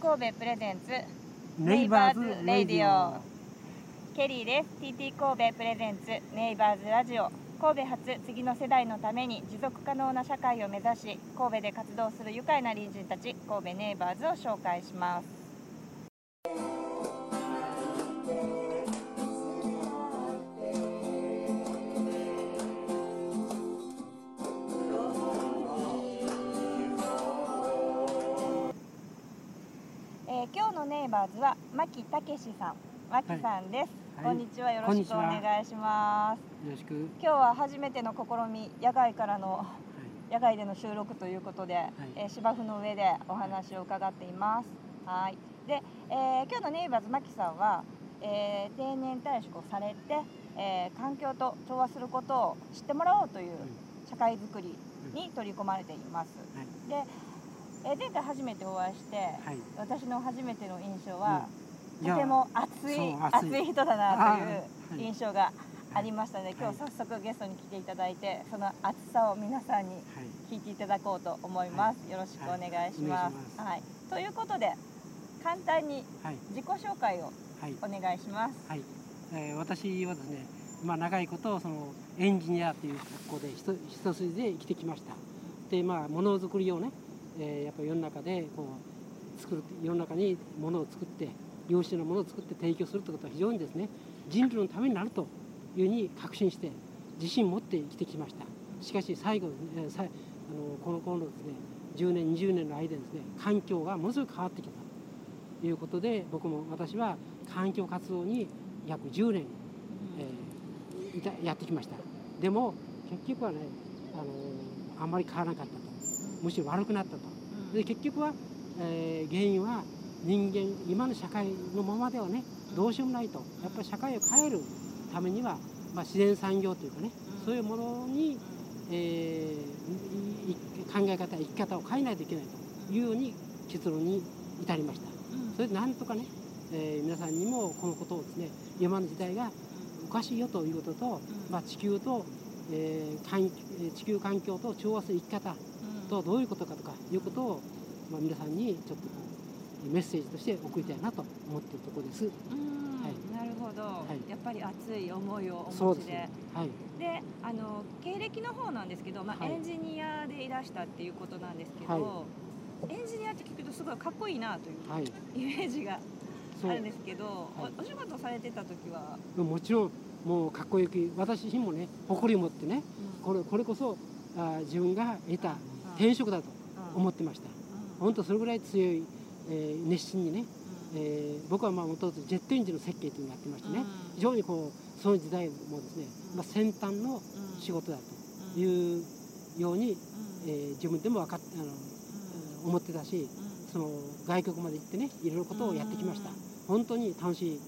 神戸プレゼンツネイバーズレディオケリーです TT 神戸プレゼンツネイバーズラジオ神戸発次の世代のために持続可能な社会を目指し神戸で活動する愉快な隣人たち神戸ネイバーズを紹介しますーズは牧武さん牧さんです、はい。こんにちは。よろしくお願いします。よろしく、今日は初めての試み野外からの野外での収録ということで、えー芝生の上でお話を伺っています。はい。で、えー今日のネイバーズ牧さんは、えー定年退職をされて、えー環境と調和することを知ってもらおうという社会づくりに取り込まれています、はい。で、えー前回初めてお会いして、はい。私の初めての印象は、いやとても熱い熱熱い。い人だなという印象がありましたので、今日早速ゲストに来ていただいてその熱さを皆さんにはい。聞いていただこうと思います、よろしくお願いします,、ははいい。ということで簡単にはい。自己紹介をはい。お願いします。はい、えー私はですねまあ長いことそのエンジニアという格好で一一筋で生きてきました。でまあものづくりをね、えーやっぱ世の中でこう作る世の中にものを作って良質なものを作って提供するということは非常にですね人類のためになるというふうに確信して自信を持って生きてきました。しかし最後、えーさあのこの頃のですね10年20年の間ですね環境がものすごく変わってきたということで僕も私は環境活動に約10年、えーいたやってきました。でも結局はねあのあんまり変わらなかったむしろ悪くなったと。で結局は、えー原因は人間今の社会のままではねどうしようもないと。やっぱり社会を変えるためには、まあ、自然産業というかねそういうものに、えー考え方生き方を変えないといけないと。いうように結論に至りました。それでなんとかね、えー皆さんにもこのことをですね今の時代がおかしいよということと、まあ、地球と、えー地球環境と調和する生き方とどういうことかとかいうことを、まあ、皆さんにちょっとメッセージとして送りたいなと思っているところです。うんはい。なるほど、い。やっぱり熱い思いをお持ちで。ねはい。であの経歴の方なんですけど、まあはい。エンジニアでいらしたっていうことなんですけど、はエンジニアって聞くとすごいかっこいいなというはい。イメージがあるんですけど、はい。おお仕事されてた時は、もちろんもうかっこよく私自身もね誇りを持ってねこれこれこそあー自分が得た転職だと思ってました。本当それぐらい強い、えー熱心にね、えー僕はまあもともとジェットエンジンの設計というのをやってましてね、非常にこうその時代もですね、まあ、先端の仕事だというように、えー自分でも分かっあの思ってたしその外国まで行ってねいろいろことをやってきました。本当に楽しい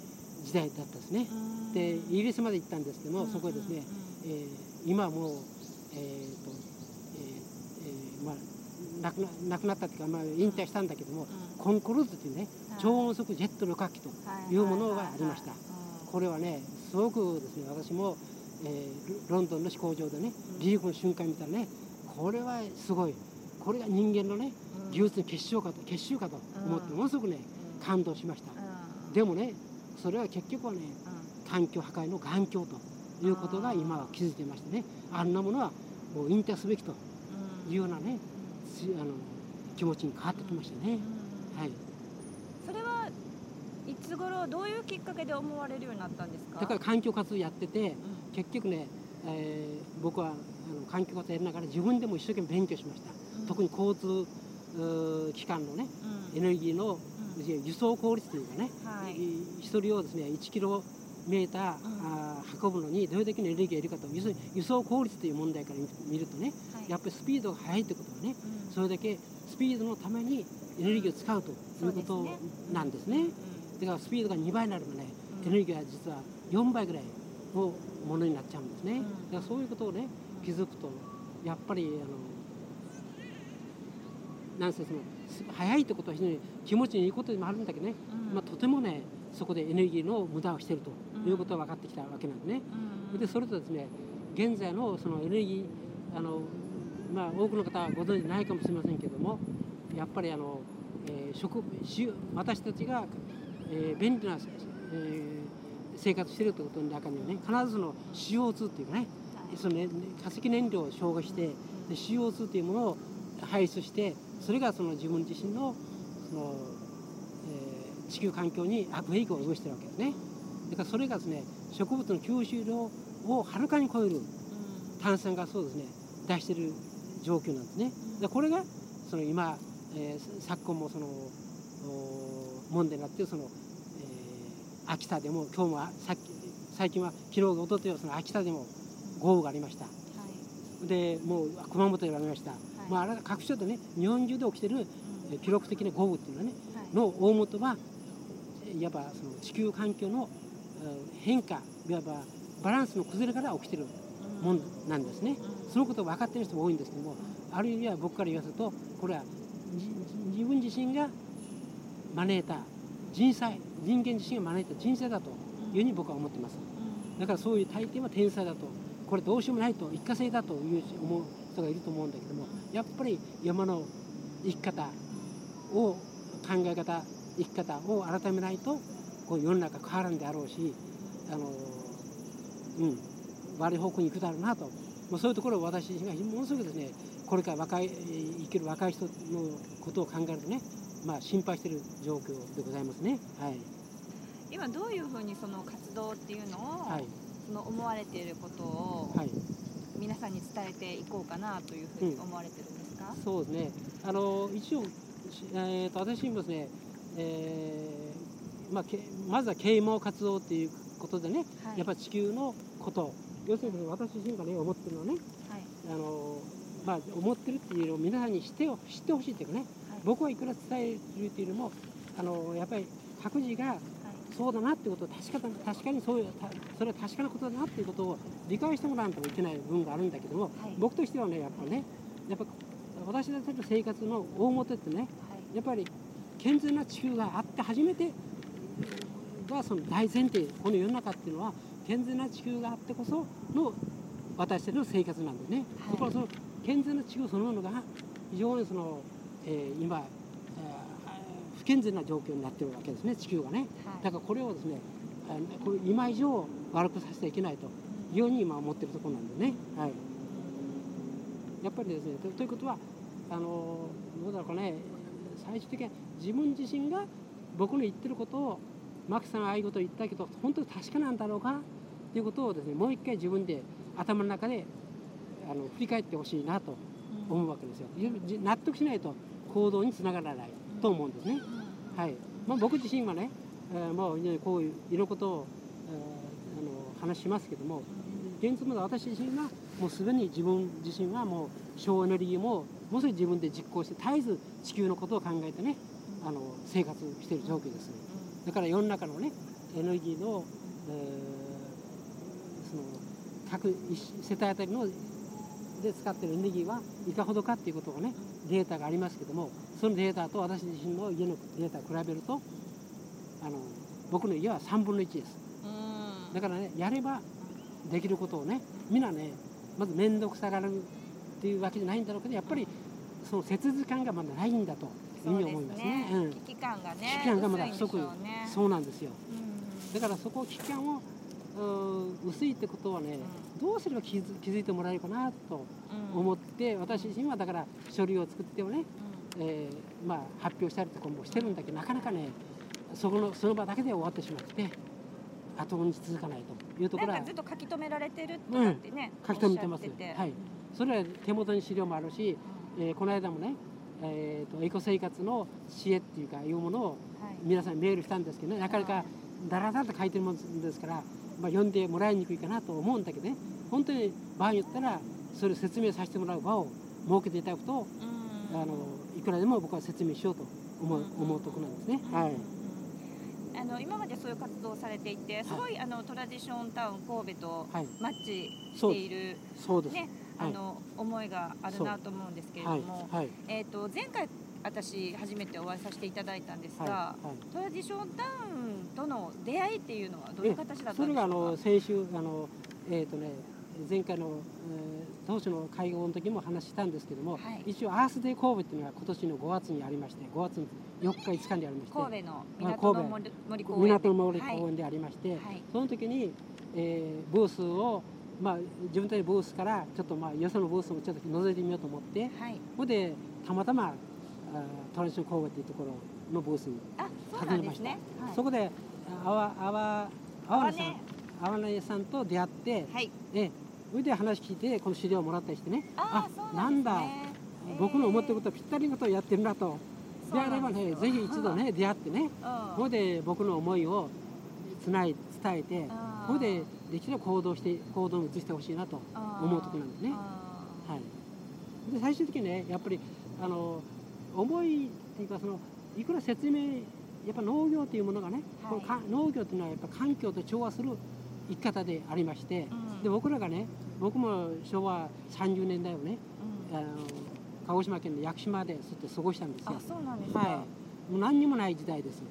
時代だったですね。でイギリスまで行ったんですけどもそこでですね、えー今はもう、えーとまあ、亡くな亡くなったというか、まあ、引退したんだけども、コンコルーズというね超音速ジェット旅客機とい。うものがありました。これはねすごくですね私も、えーロロンドンの飛行場でね離陸の瞬間見たらねこれはすごい。これが人間のね技術の結晶かと結集かと思ってものすごくね感動しました。でもねそれは結局はね環境破壊の眼鏡ということが今は気づいていましてねあんなものはもう引退すべきというようなねしあの気持ちに変わってきましたね。はい、それはいつ頃どういうきっかけで思われるようになったんですか？だから環境活動やってて結局ね、えー僕はあの環境活動やりながら自分でも一生懸命勉強しました、特に交通機関のねエネルギーの輸送効率というかね、はい。い一人をですね1キロメーター、うん。あー運ぶのにどれだけのエネルギーがいるかと要するに輸送効率という問題から見見るとねはいやっぱりスピードが速いということはねうん。それだけスピードのためにエネルギーを使うということなんですね。だからスピードが2倍になればね。エネルギーは実は4倍ぐらいのものになっちゃうんですね。うん。だからそういうことをね気づくとやっぱりあのなんせそのす速いってことは非常に気持ちのいいことでもあるんだけどね、まあ、とてもねそこでエネルギーの無駄をしているということが分かってきたわけなんですね。でそれとですね現在のそのエネルギーあの、まあ、多くの方はご存じないかもしれませんけどもやっぱりあの、えー、食私たちが、えー、便利な、えー、生活しているということの中にはね必ずその CO2 っていうかね、そのね、化石燃料を消化してで CO2 というものを排出してそれがその自分自身のその、えー、地球環境に悪影響を及ぼしているわけですね。だからそれがですね植物の吸収量をはるかに超える炭酸ガスをですね出している状況なんですね。でこれがその今、えー、昨今もその問題になっているその、えー、秋田でも今日もさっき最近は昨日おとといはその秋田でも豪雨がありました。はい、でもう熊本でありました。はい、まあ、あれ各所でね日本中で起きてる、うん、記録的な豪雨っていうのはね、はい、の大元はいわばその地球環境の変化いわばバランスの崩れから起きてるもんなんですね。そのことを分かっている人も多いんですけどもある意味は僕から言わせるとこれは自分自身が招いた人災人間自身が招いた人生だというふうに僕は思ってます。だからそういう大抵は天才だと。これどうしようもないと一過性だという思う人がいると思うんだけどもやっぱり山の生き方を考え方生き方を改めないとこう世の中変わらんであろうしあの、うん、悪い方向に行くだろうなと、まあ、そういうところを私がものすごくですねこれから若い生きる若い人のことを考えるとね、まあ、心配している状況でございますね。はい、今どういうふうにその活動っていうのを、はい、その思われていることを、はい、皆さんに伝えていこうかなというふうに思われてるんですか、うん、そうですね。あの一応、えーと、私もですね、えーまあ、けまずは啓蒙活動っていうことでね、はい、やっぱ地球のこと要するに私自身がね思ってるのはね、はい、あのまあ、思ってるっていうのを皆さんに知って知ってほしいっていうかね、はい、僕はいくら伝えるっていうのもあのやっぱり各自がそうだなっていうことを確か確かにそういうそれは確かなことだなっていうことを理解してもらわないといけない部分があるんだけども、はい、僕としてはねやっぱねやっぱ私たちの生活の大元ってね、はい、やっぱり健全な地球があって初めてがその大前提この世の中っていうのは健全な地球があってこその私たちの生活なんでね、はい、だからその健全な地球そのものが非常にその、えー、今、えー、不健全な状況になってるわけですね地球がね、はい、だからこれをですねこれ今以上悪くさせてはいけないというように今思ってるところなんでね、はい、やっぱりですねということはあのどうだろうかね。最終的には自分自身が僕の言ってることをマキさんがああいうことを言ったけど本当に確かなんだろうかということをですねもう一回自分で頭の中であの振り返ってほしいなと思うわけですよ。納得しないと行動につながらないと思うんですね。はい。まあ、僕自身はね、えー、もうこういういろんなことを、えー、あの話しますけども現実まで私自身はもうすでに自分自身はもう省エネルギーももうすぐ自分で実行して絶えず地球のことを考えてねあの生活している状況です、ね、だから世の中のねエネルギーの、えー、その各世帯あたりので使ってるエネルギーはいかほどかっていうことがねデータがありますけどもそのデータと私自身の家のデータを比べるとあの僕の家は3分の1です。だからねやればできることをねみんなねまず面倒くさがるっていうわけじゃないんだろうけどやっぱりその切実感がまだないんだというふうに思いますね。すね。うん、危機感がね危機感がまだ不足、ね、そうなんですよ。だからそこを危機感を薄いってことはね、うん、どうすれば気づいてもらえるかなと思って、うん、私自身はだから書類を作ってもね、うん、えー、まあ、発表したりとかもしてるんだけどなかなかねそこのその場だけで終わってしまって後に続かないというところはずっと書き留められてるってね、書き留めてますはい。それは手元に資料もあるし、えー、この間もねえーと、エコ生活の知恵っていうかいうものを皆さんにメールしたんですけどね、なかなかだらだらと書いてるもんですからまあ、読んでもらいにくいかなと思うんだけどね。本当に場合によったらそれを説明させてもらう場を設けていただくと、あのいくらでも僕は説明しようと思う,、思うところなんですね。はい。あの今までそういう活動をされていて、すごい、はい、あのトラディションタウン神戸とマッチしている、そうです。ね、あの、思いがあるなと思うんですけれども、はい、えっ、ー、と前回私初めてお会いさせていただいたんですが、はい。はい、トラディションタウンとの出会いっていうのはどういう形だったんですか？それがあの先週あの、えーとね、前回の、えー、当初の会合の時も話したんですけども、はい。一応アースデー神戸っていうのは今年の5月にありまして5月の4日5日にありまして神戸のまあ港の森森公園。港の森はい。公園でありまして、はい。その時に、えーブースを、まあ、自分たちのブースからちょっとまあよそのブースもちょっと覗いてみようと思ってはい。ここでたまたまあトランション神戸っていうところのブースにあそうなんですね。はい。そこであわあわあわね。さんね。あわねさんと出会って、はい。えそれで話聞いてこの資料をもらったりしてね。あーそうなんですね。えー僕の思ってることはぴったりのことをやってるなと、であればねぜひ一度ね出会ってね。うん。ここで僕の思いをつない伝えてあーここでできれば行動して行動に移してほしいなと思うとこなんですね。あはい、で最終的にねやっぱりあの思いっていうかそのいくら説明やっぱ農業というものがね、はい。このか農業というのはやっぱ環境と調和する生き方でありまして、ーうん。で僕らがね僕も昭和30年代をねうん。あの鹿児島県の屋久島でずっと過ごしたんですよ。あ。そうなんですか、はい、もう何にもない時代です。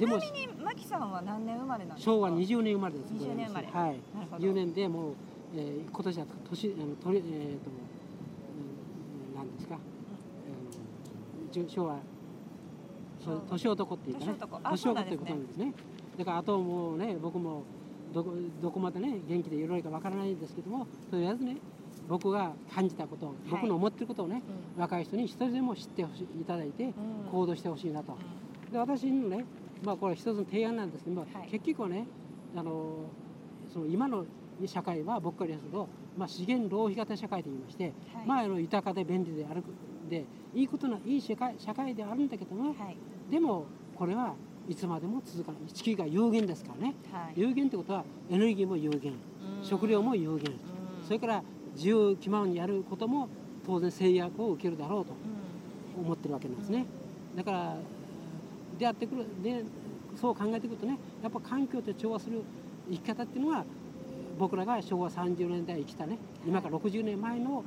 でもちなみにマキさんは何年生まれなんですか？昭和20年生まれです。20年生まれ。はい。なるほど。10年でもう、えー今年は年あのとりえー、と、うん、なんですか、うん、昭和年男っていうかね。年男。っていうことなんですね。だからあともうね僕もどこどこまでね元気でいろいろかわからないんですけどもとりあえずね僕が感じたこと僕の思ってることをね、う若い人に一人でも知ってほしいいただいて行動してほしいなと。うで私のね、まあ、これ一つの提案なんですけども、はい。結局はねあのその今の社会は僕から言いますと、まあ、資源浪費型社会といいまして、んはい。まあ、あの豊かで便利であるでいいことないい社会社会であるんだけども、はいでもこれはいつまでも続かない。地球が有限ですからね。はい。有限ってことはエネルギーも有限。うん。食料も有限。うん。それから自由気ままにやることも当然制約を受けるだろうとうん。思ってるわけなんですね。だから出会ってくるでそう考えてくるとねやっぱ環境と調和する生き方っていうのは僕らが昭和30年代生きたね今から60年前のう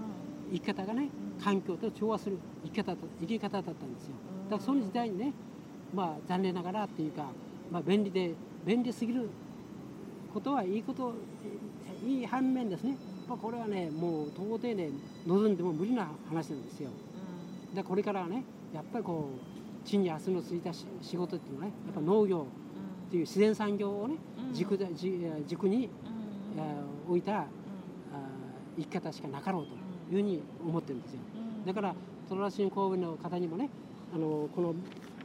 生き方がねん。環境と調和する生き方だ生き方だったんですよ。だからその時代にねまあ残念ながらっていうか、まあ、便利で便利すぎることはいいこといい反面ですね、まあ、これはねもう到底ね望んでも無理な話なんですよ。うん。でこれからはねやっぱりこう地に足のついたし仕事っていうのはねやっぱ農業っていう自然産業をねうん。軸でじ軸にうん。えー置いた生き方しかなかろうというふうに思ってるんですよ。うん。だからトララシン神戸の方にもねあのこの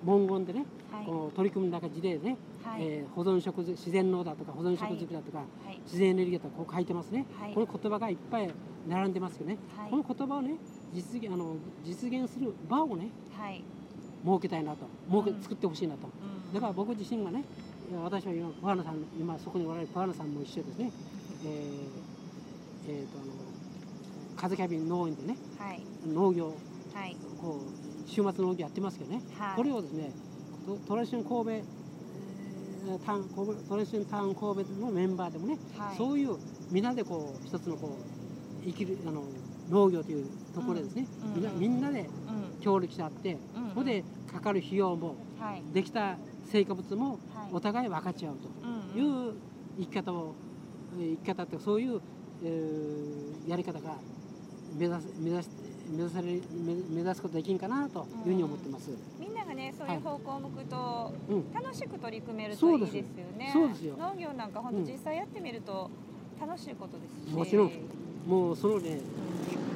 文言でねはい。この取り組みの中事例でね、はい。えー保存食自然農だとか保存食作りだとか、はい。自然エネルギーだとかこう書いてますね、はい。この言葉がいっぱい並んでますけどね、はい。この言葉をね実現あの実現する場をねはい。設けたいなと設けうん。作ってほしいなと、うん。だから僕自身がね私は今桑原さん今そこにおられる桑原さんも一緒ですね。えーえーとあの風キャビン農園でねはい。農業はい。こう週末農業やってますけどね、はい。これをですねトトランション神戸えータウン神戸トランションタウン神戸のメンバーでもね、はい。そういうみんなでこう一つのこう生きるあの農業というところでですね、うん。みんなみんなでうん。協力し合って、うんそこでかかる費用もはい。できた成果物もはい。お互い分かち合うという生き方をえー生き方ってそういう、えーやり方が目指す目指し目指され目目指すことできんかなというふうに思ってます。みんながねそういう方向を向くとうん。楽しく取り組めるといいですよね。そうですよ。農業なんか本うん。当実際やってみると楽しいことですし。もちろん。もうそのね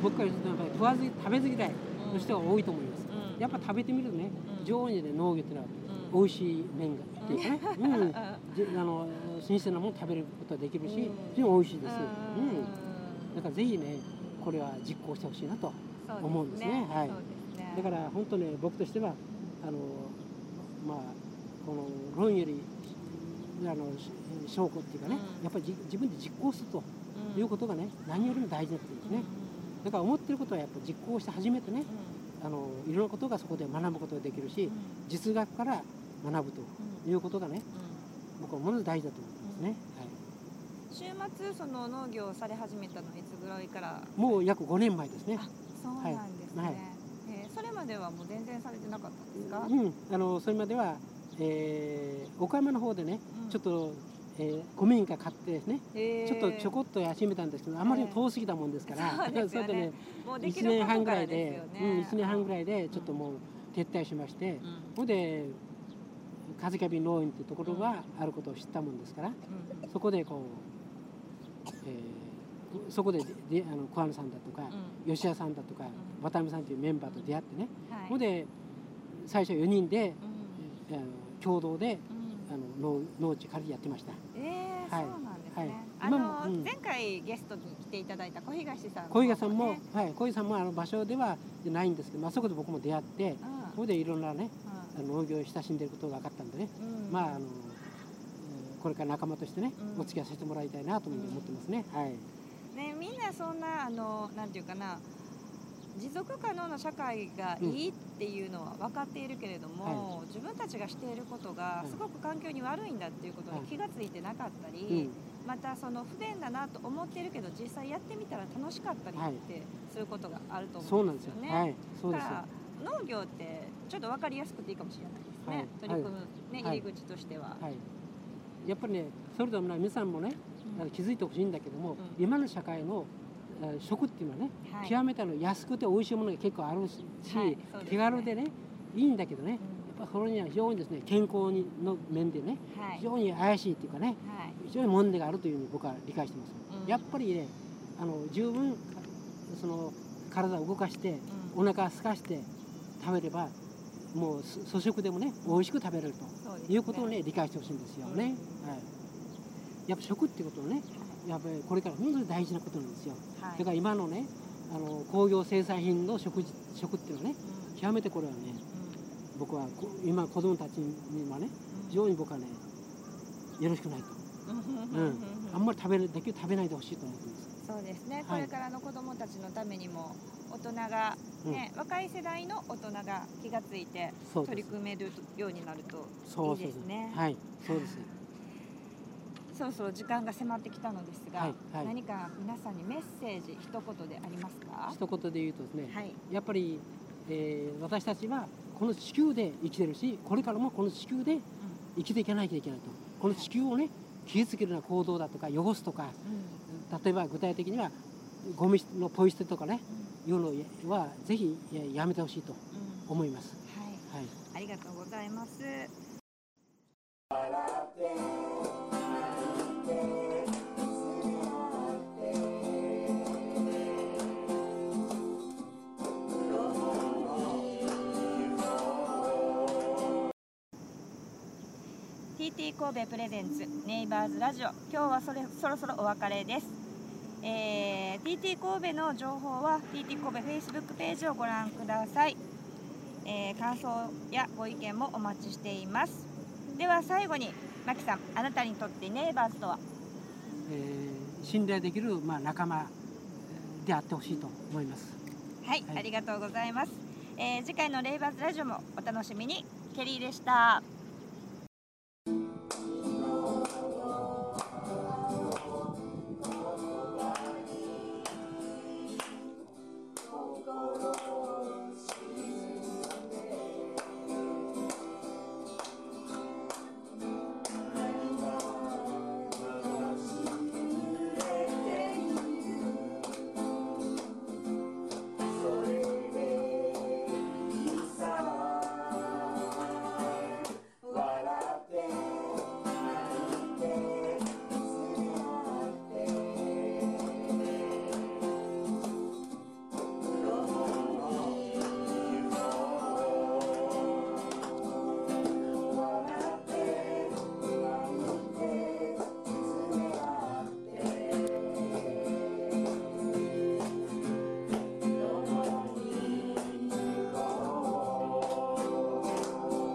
僕から言うとやっぱり食わず食べず嫌いうん。の人が多いと思います。うん。やっぱ食べてみるとね常にね農業っていうのはうん。美味しい麺がっていうかね、うん、じあの新鮮なもの食べることができるしうん。非常に美味しいです。ううんん、だからぜひねこれは実行してほしいなと。思うんですね。はい。ね。だから本当ね僕としてはあのまあこの論よりあのし証拠っていうかね、うん。やっぱりじ自分で実行するとうん。いうことがね何よりも大事なことですね。だから思ってることはやっぱ実行して初めてねあのいろんなことがそこで学ぶことができるし実学から学ぶということがね僕はものすごく大事だと思ってますね。週末その農業をされ始めたのはいつぐらいから？はい、もう約5年前ですね。そうなんですね、はい。えーそれまではもう全然されてなかったんですか、うん、あのそれまでは、えー岡山の方でねうん。ちょっと、えー、古民家買ってですね、ちょっとちょこっと休めたんですけどあまり遠すぎたもんですから、えー、そ、ね、れでね1年半ぐらいで、うん、1年半ぐらいでちょっともう撤退しまして、ほ、うん。で風キャビン農園っていうところがあることを知ったもんですから、うん、そこでこう、えー、そこでであの小原さんだとか、うん、吉田さんだとか、うん、渡辺さんというメンバーと出会ってね、はい、ほで最初4人で、うん、あの共同で、あの農農地借りやってました。えー、はい、そうなんですね。はい、あの、前回ゲストに来ていただいた小東さん、ね、小東さんも、はい、小東さんもあの場所ではないんですけど、まあそこで僕も出会って、そこでいろんなね、農業を親しんでいることが分かったんでね、うん、まああのこれから仲間としてね、お付き合いさせてもらいたいなと思ってますね。はい。ねみんなそんなあのなんていうかな。持続可能な社会がいいっていうのは分かっているけれども、はい、自分たちがしていることがすごく環境に悪いんだっていうことに気が付いてなかったり、はいまたその不便だなと思っているけど実際やってみたら楽しかったりって、そういうことがあると思うんですよね。はい、そうです農業ってちょっと分かりやすくていいかもしれないですね、はい、取り組む、ね、入り口としては、はい、やっぱりねそれとも皆さんもね、うん、気づいてほしいんだけども、うん、今の社会の食っていうのはね、はい、極めての安くて美味しいものが結構あるし、手軽でねいいんだけどね、うん、やっぱそれには非常にですね健康にの面でね、はい、非常に怪しいっていうかね、非常に問題があるというふうに僕は理解してます、やっぱりねあの十分その体を動かして、お腹を空かして食べればもう粗食でもね美味しく食べれるということをね理解してほしいんですよね、はい、やっぱ食っていうことはねやっぱりこれから本当に大事なことなんですよ、はい、だから今のねあの工業生産品の食事食っていうのはね、極めてこれはね、僕は今子供たちにはね非常に僕はねよろしくないと、うん、あんまり食べるできる食べないでほしいと思ってます。そうですね、はい、これからの子どもたちのためにも大人がね、うん、若い世代の大人が気が付いて取り組めるようになるといいですね。はい、そうです。そろそろ時間が迫ってきたのですが、はいはい、何か皆さんにメッセージ一言でありますか？一言で言うとですね、はい、やっぱり、えー、私たちはこの地球で生きてるし、これからもこの地球で生きていかなきゃいけないと。この地球をね、傷つけるような行動だとか汚すとか、うん。例えば具体的にはゴミのポイ捨てとかね、うん、いうのはぜひやめてほしいと思います、うん、はい、はい、ありがとうございます TT 神戸プレゼンツネイバーズラジオ。今日はそれそろそろお別れです、えー、TT 神戸の情報は TT 神戸 Facebook ページをご覧ください、えー、感想やご意見もお待ちしています。では最後にマキさんあなたにとってネイバーズとは、えー、信頼できる、まあ、仲間であってほしいと思います。はい、はい、ありがとうございます、えー、次回のレイバーズラジオもお楽しみに。ケリーでした。